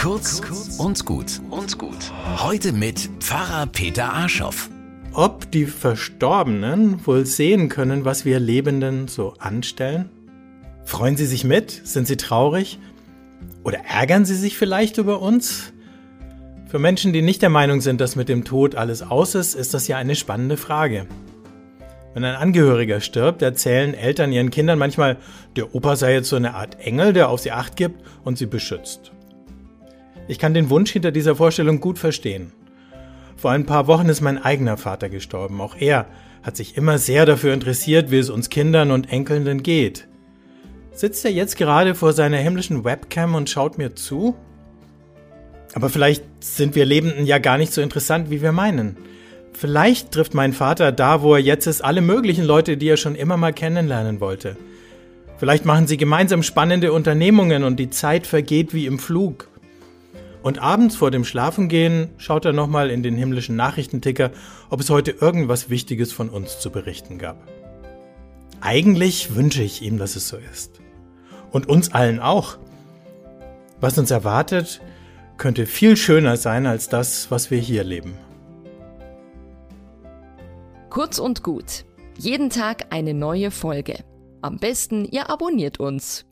Kurz und gut und gut. Heute mit Pfarrer Peter Arschoff. Ob die Verstorbenen wohl sehen können, was wir Lebenden so anstellen? Freuen sie sich mit? Sind sie traurig? Oder ärgern sie sich vielleicht über uns? Für Menschen, die nicht der Meinung sind, dass mit dem Tod alles aus ist, ist das ja eine spannende Frage. Wenn ein Angehöriger stirbt, erzählen Eltern ihren Kindern manchmal, der Opa sei jetzt so eine Art Engel, der auf sie acht gibt und sie beschützt. Ich kann den Wunsch hinter dieser Vorstellung gut verstehen. Vor ein paar Wochen ist mein eigener Vater gestorben. Auch er hat sich immer sehr dafür interessiert, wie es uns Kindern und Enkeln denn geht. Sitzt er jetzt gerade vor seiner himmlischen Webcam und schaut mir zu? Aber vielleicht sind wir Lebenden ja gar nicht so interessant, wie wir meinen. Vielleicht trifft mein Vater da, wo er jetzt ist, alle möglichen Leute, die er schon immer mal kennenlernen wollte. Vielleicht machen sie gemeinsam spannende Unternehmungen und die Zeit vergeht wie im Flug. Und abends vor dem Schlafengehen schaut er nochmal in den himmlischen Nachrichtenticker, ob es heute irgendwas Wichtiges von uns zu berichten gab. Eigentlich wünsche ich ihm, dass es so ist. Und uns allen auch. Was uns erwartet, könnte viel schöner sein als das, was wir hier leben. Kurz und gut. Jeden Tag eine neue Folge. Am besten, ihr abonniert uns